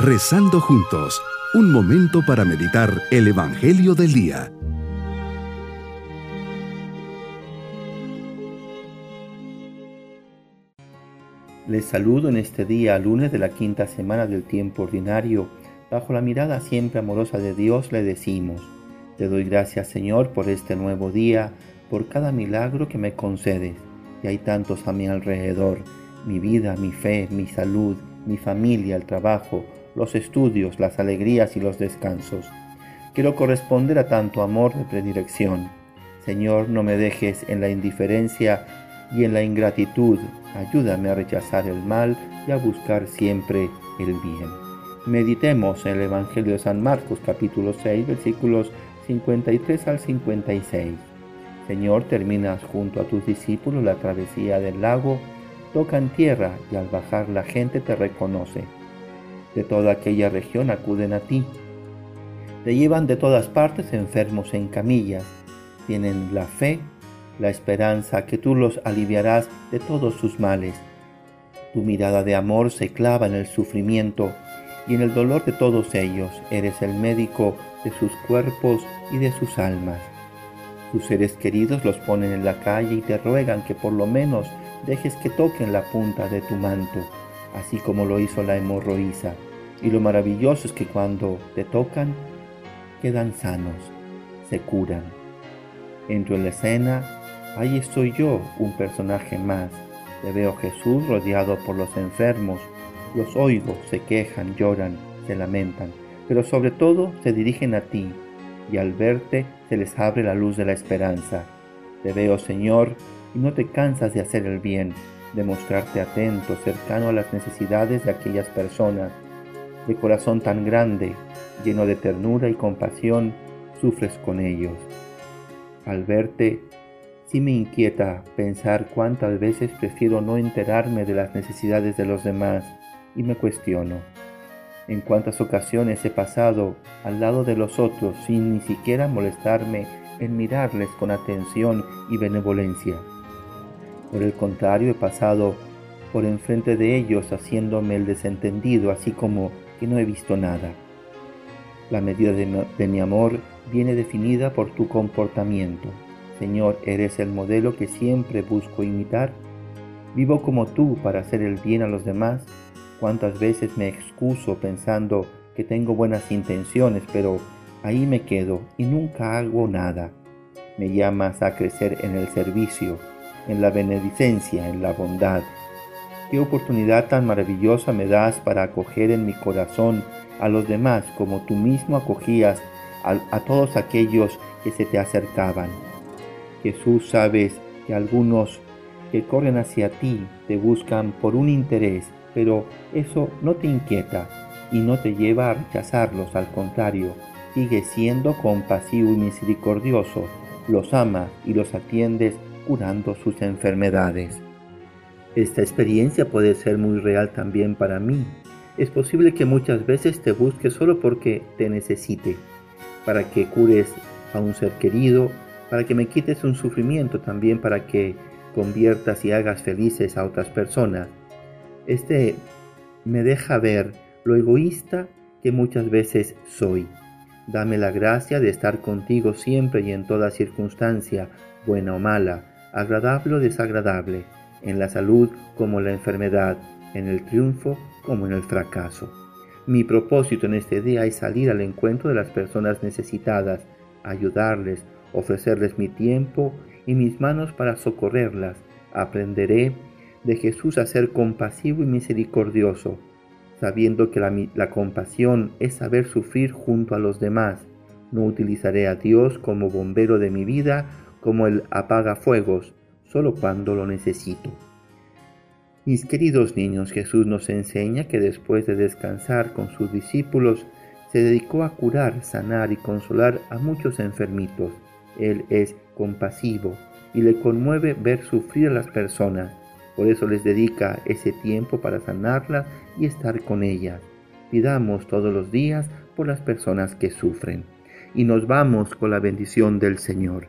Rezando juntos, un momento para meditar el Evangelio del Día. Les saludo en este día, lunes de la quinta semana del tiempo ordinario. Bajo la mirada siempre amorosa de Dios le decimos, te doy gracias Señor por este nuevo día, por cada milagro que me concedes. Y hay tantos a mi alrededor, mi vida, mi fe, mi salud, mi familia, el trabajo, los estudios, las alegrías y los descansos. Quiero corresponder a tanto amor de predilección. Señor, no me dejes en la indiferencia y en la ingratitud, ayúdame a rechazar el mal y a buscar siempre el bien. Meditemos en el Evangelio de San Marcos capítulo 6 versículos 53 al 56. Señor, terminas junto a tus discípulos la travesía del lago, tocan tierra y al bajar la gente te reconoce. De toda aquella región acuden a ti. Te llevan de todas partes enfermos en camillas. Tienen la fe la esperanza que tú los aliviarás de todos sus males. Tu mirada de amor se clava en el sufrimiento y en el dolor de todos ellos. Eres el médico de sus cuerpos y de sus almas. Tus seres queridos los ponen en la calle y te ruegan que por lo menos dejes que toquen la punta de tu manto, así como lo hizo la hemorroísa. Y lo maravilloso es que cuando te tocan, quedan sanos, se curan. Entro en la escena Ahí estoy yo, un personaje más. Te veo Jesús rodeado por los enfermos. Los oigo, se quejan, lloran, se lamentan, pero sobre todo se dirigen a ti, y al verte se les abre la luz de la esperanza. Te veo, Señor, y no te cansas de hacer el bien, de mostrarte atento, cercano a las necesidades de aquellas personas. De corazón tan grande, lleno de ternura y compasión, sufres con ellos. Al verte, Sí me inquieta pensar cuántas veces prefiero no enterarme de las necesidades de los demás y me cuestiono. En cuántas ocasiones he pasado al lado de los otros sin ni siquiera molestarme en mirarles con atención y benevolencia. Por el contrario, he pasado por enfrente de ellos haciéndome el desentendido, así como que no he visto nada. La medida de mi, amor viene definida por tu comportamiento. Señor, eres el modelo que siempre busco imitar. Vivo como tú para hacer el bien a los demás. Cuántas veces me excuso pensando que tengo buenas intenciones, pero ahí me quedo y nunca hago nada. Me llamas a crecer en el servicio, en la beneficencia, en la bondad. Qué oportunidad tan maravillosa me das para acoger en mi corazón a los demás como tú mismo acogías a, todos aquellos que se te acercaban. Jesús sabes que algunos que corren hacia ti te buscan por un interés, pero eso no te inquieta y no te lleva a rechazarlos, al contrario, sigue siendo compasivo y misericordioso, los amas y los atiendes curando sus enfermedades. Esta experiencia puede ser muy real también para mí. Es posible que muchas veces te busque solo porque te necesite, para que cures a un ser querido para que me quites un sufrimiento también para que conviertas y hagas felices a otras personas. Este me deja ver lo egoísta que muchas veces soy. Dame la gracia de estar contigo siempre y en toda circunstancia, buena o mala, agradable o desagradable, en la salud como en la enfermedad, en el triunfo como en el fracaso. Mi propósito en este día es salir al encuentro de las personas necesitadas, ayudarles, ofrecerles mi tiempo y mis manos para socorrerlas. Aprenderé de Jesús a ser compasivo y misericordioso, sabiendo que la, compasión es saber sufrir junto a los demás. No utilizaré a Dios como bombero de mi vida, como el apaga fuegos, solo cuando lo necesito. Mis queridos niños, Jesús nos enseña que después de descansar con sus discípulos, se dedicó a curar, sanar y consolar a muchos enfermitos. Él es compasivo y le conmueve ver sufrir a las personas. Por eso les dedica ese tiempo para sanarlas y estar con ellas. Pidamos todos los días por las personas que sufren. Y nos vamos con la bendición del Señor